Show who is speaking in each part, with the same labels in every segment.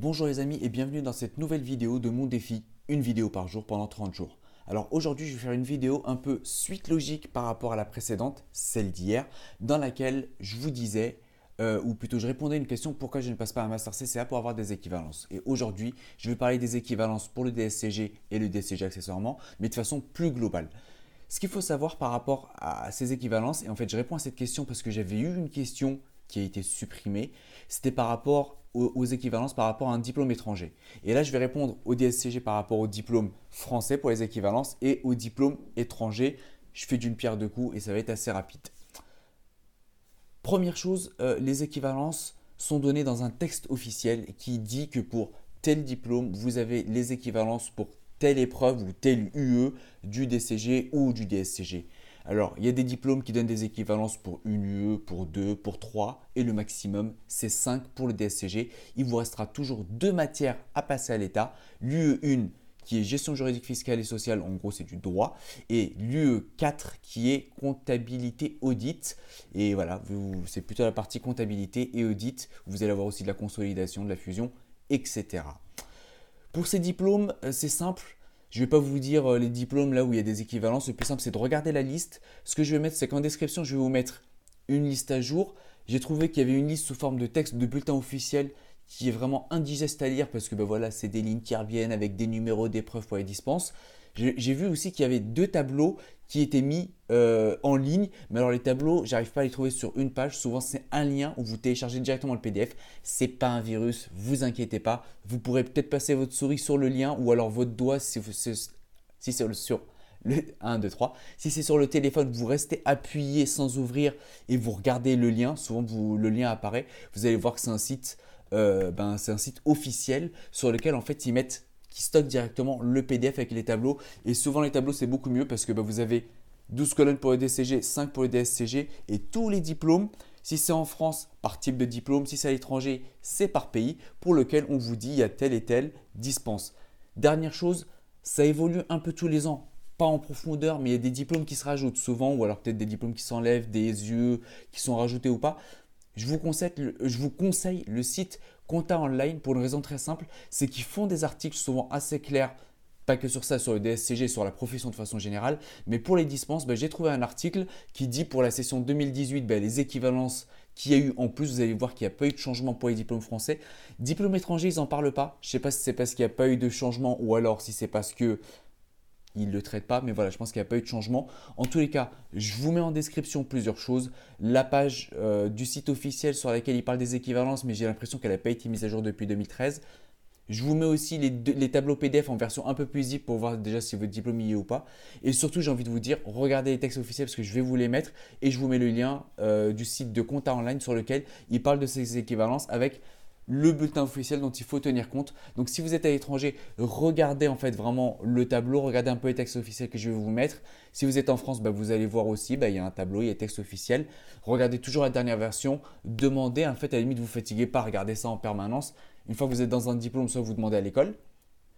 Speaker 1: Bonjour les amis et bienvenue dans cette nouvelle vidéo de mon défi, une vidéo par jour pendant 30 jours. Alors aujourd'hui je vais faire une vidéo un peu suite logique par rapport à la précédente, celle d'hier, dans laquelle je vous disais, euh, ou plutôt je répondais à une question pourquoi je ne passe pas un master CCA pour avoir des équivalences. Et aujourd'hui je vais parler des équivalences pour le DSCG et le DSCG accessoirement, mais de façon plus globale. Ce qu'il faut savoir par rapport à ces équivalences, et en fait je réponds à cette question parce que j'avais eu une question qui a été supprimée, c'était par rapport aux, équivalences par rapport à un diplôme étranger. Et là, je vais répondre au DSCG par rapport au diplôme français pour les équivalences et au diplôme étranger. Je fais d'une pierre deux coups et ça va être assez rapide. Première chose, euh, les équivalences sont données dans un texte officiel qui dit que pour tel diplôme, vous avez les équivalences pour telle épreuve ou tel UE du DCG ou du DSCG. Alors, il y a des diplômes qui donnent des équivalences pour une UE, pour deux, pour trois, et le maximum, c'est 5 pour le DSCG. Il vous restera toujours deux matières à passer à l'État. L'UE 1 qui est gestion juridique fiscale et sociale, en gros c'est du droit, et l'UE 4 qui est comptabilité audit. Et voilà, c'est plutôt la partie comptabilité et audit. Vous allez avoir aussi de la consolidation, de la fusion, etc. Pour ces diplômes, euh, c'est simple, je ne vais pas vous dire euh, les diplômes là où il y a des équivalences. Le plus simple, c'est de regarder la liste. Ce que je vais mettre, c'est qu'en description, je vais vous mettre une liste à jour. J'ai trouvé qu'il y avait une liste sous forme de texte de bulletin officiel qui est vraiment indigeste à lire parce que ben voilà, c'est des lignes qui reviennent avec des numéros d'épreuves pour les dispenses. J'ai vu aussi qu'il y avait deux tableaux qui étaient mis euh, en ligne. Mais alors les tableaux, j'arrive pas à les trouver sur une page. Souvent c'est un lien où vous téléchargez directement le PDF. C'est pas un virus, vous inquiétez pas. Vous pourrez peut-être passer votre souris sur le lien ou alors votre doigt si, c'est sur le 1, 2, 3. Si c'est sur le téléphone, vous restez appuyé sans ouvrir et vous regardez le lien. Souvent le lien apparaît. Vous allez voir que c'est un site. Euh, ben, c'est un site officiel sur lequel en fait ils mettent qui stocke directement le PDF avec les tableaux. Et souvent les tableaux c'est beaucoup mieux parce que bah, vous avez 12 colonnes pour le DCG, 5 pour le DSCG et tous les diplômes. Si c'est en France, par type de diplôme, si c'est à l'étranger, c'est par pays pour lequel on vous dit il y a telle et telle dispense. Dernière chose, ça évolue un peu tous les ans pas en profondeur, mais il y a des diplômes qui se rajoutent souvent, ou alors peut-être des diplômes qui s'enlèvent, des yeux qui sont rajoutés ou pas. Je vous, conseille, le site Compta Online pour une raison très simple, c'est qu'ils font des articles souvent assez clairs, pas que sur ça, sur le DSCG, sur la profession de façon générale, mais pour les dispenses, ben, j'ai trouvé un article qui dit pour la session 2018 ben, les équivalences qu'il y a eu en plus, vous allez voir qu'il n'y a pas eu de changement pour les diplômes français. Diplômes étrangers, ils n'en parlent pas. Je ne sais pas si c'est parce qu'il n'y a pas eu de changement ou alors si c'est parce que il ne le traite pas, mais voilà, je pense qu'il n'y a pas eu de changement. En tous les cas, je vous mets en description plusieurs choses. La page euh, du site officiel sur laquelle il parle des équivalences, mais j'ai l'impression qu'elle n'a pas été mise à jour depuis 2013. Je vous mets aussi les, tableaux PDF en version un peu plus zip pour voir déjà si votre diplôme y est ou pas. Et surtout, j'ai envie de vous dire, regardez les textes officiels parce que je vais vous les mettre et je vous mets le lien euh, du site de Compta Online sur lequel il parle de ces équivalences avec le bulletin officiel dont il faut tenir compte. Donc si vous êtes à l'étranger, regardez en fait vraiment le tableau, regardez un peu les textes officiels que je vais vous mettre. Si vous êtes en France, bah, vous allez voir aussi, bah, il y a un tableau, il y a les textes officiels. Regardez toujours la dernière version, demandez, en fait à la limite vous fatiguez pas, regardez ça en permanence. Une fois que vous êtes dans un diplôme, soit vous demandez à l'école,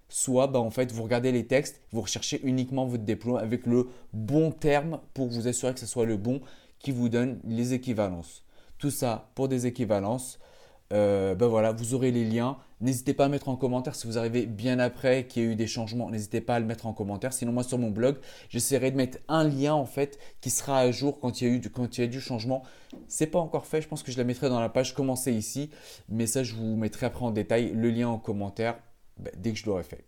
Speaker 1: soit bah, en fait vous regardez les textes, vous recherchez uniquement votre diplôme avec le bon terme pour vous assurer que ce soit le bon qui vous donne les équivalences. Tout ça pour des équivalences. Euh, ben voilà, vous aurez les liens. N'hésitez pas à mettre en commentaire si vous arrivez bien après qu'il y a eu des changements. N'hésitez pas à le mettre en commentaire. Sinon, moi sur mon blog, j'essaierai de mettre un lien en fait qui sera à jour quand il y a eu du, quand il y changement. C'est pas encore fait. Je pense que je la mettrai dans la page commencer ici, mais ça je vous mettrai après en détail le lien en commentaire ben, dès que je l'aurai fait.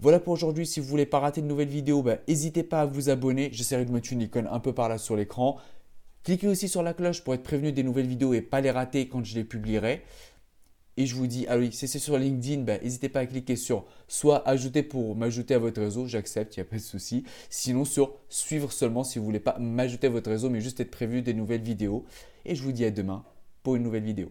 Speaker 1: Voilà pour aujourd'hui. Si vous voulez pas rater de nouvelles vidéos, ben, n'hésitez pas à vous abonner. J'essaierai de mettre une icône un peu par là sur l'écran. Cliquez aussi sur la cloche pour être prévenu des nouvelles vidéos et pas les rater quand je les publierai. Et je vous dis, ah oui, si c'est sur LinkedIn, ben, n'hésitez pas à cliquer sur soit ajouter pour m'ajouter à votre réseau, j'accepte, il n'y a pas de souci. Sinon sur suivre seulement si vous ne voulez pas m'ajouter à votre réseau, mais juste être prévu des nouvelles vidéos. Et je vous dis à demain pour une nouvelle vidéo.